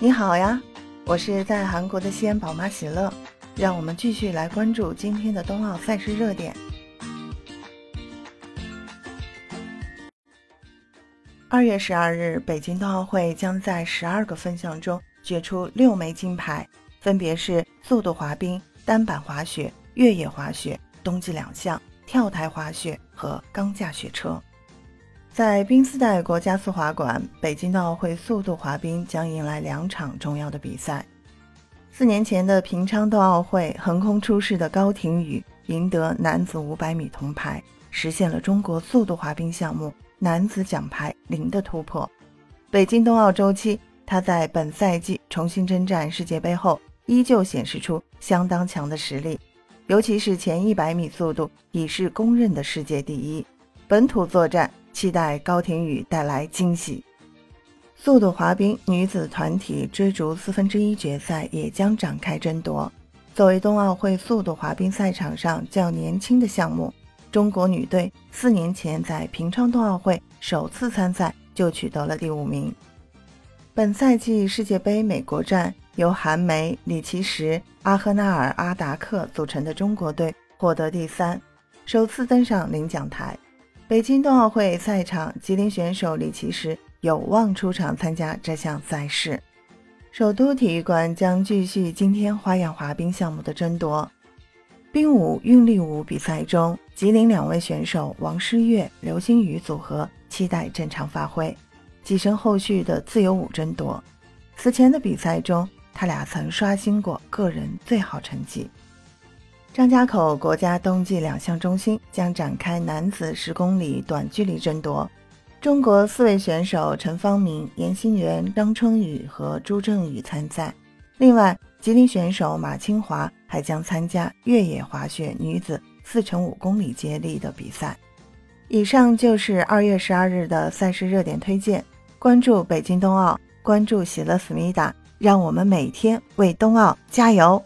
你好呀，我是在韩国的西安宝妈喜乐，让我们继续来关注今天的冬奥赛事热点。二月十二日，北京冬奥会将在十二个分项中决出六枚金牌，分别是速度滑冰、单板滑雪、越野滑雪、冬季两项、跳台滑雪和钢架雪车。在宾斯代国家速滑馆，北京冬奥会速度滑冰将迎来两场重要的比赛。四年前的平昌冬奥会，横空出世的高亭宇赢得男子500米铜牌，实现了中国速度滑冰项目男子奖牌零的突破。北京冬奥周期，他在本赛季重新征战世界杯后，依旧显示出相当强的实力，尤其是前100米速度已是公认的世界第一。本土作战。期待高亭宇带来惊喜。速度滑冰女子团体追逐四分之一决赛也将展开争夺。作为冬奥会速度滑冰赛场上较年轻的项目，中国女队四年前在平昌冬奥会首次参赛就取得了第五名。本赛季世界杯美国站由韩梅、李奇时、阿赫纳尔、阿达克组成的中国队获得第三，首次登上领奖台。北京冬奥会赛场，吉林选手李奇时有望出场参加这项赛事。首都体育馆将继续今天花样滑冰项目的争夺。冰舞、韵律舞比赛中，吉林两位选手王诗玥、刘星宇组合期待正常发挥，跻身后续的自由舞争夺。此前的比赛中，他俩曾刷新过个人最好成绩。张家口国家冬季两项中心将展开男子十公里短距离争夺，中国四位选手陈方明、严心元、张春雨和朱正宇参赛。另外，吉林选手马清华还将参加越野滑雪女子四乘五公里接力的比赛。以上就是二月十二日的赛事热点推荐。关注北京冬奥，关注喜乐思密达，让我们每天为冬奥加油！